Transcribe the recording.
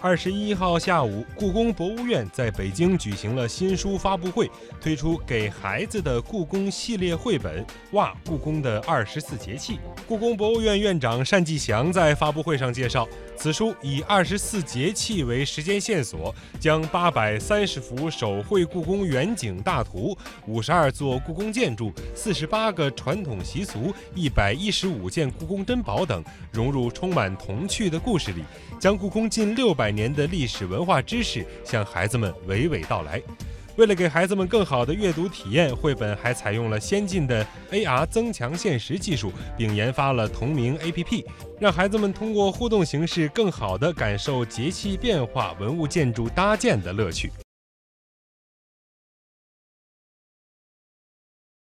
二十一号下午，故宫博物院在北京举行了新书发布会，推出给孩子的故宫系列绘本《哇，故宫的二十四节气》。故宫博物院院长单霁翔在发布会上介绍，此书以二十四节气为时间线索，将八百三十幅手绘故宫远景大图、五十二座故宫建筑、四十八个传统习俗、一百一十五件故宫珍宝等融入充满童趣的故事里，将故宫近六百。年的历史文化知识向孩子们娓娓道来。为了给孩子们更好的阅读体验，绘本还采用了先进的 AR 增强现实技术，并研发了同名 APP，让孩子们通过互动形式更好地感受节气变化、文物建筑搭建的乐趣。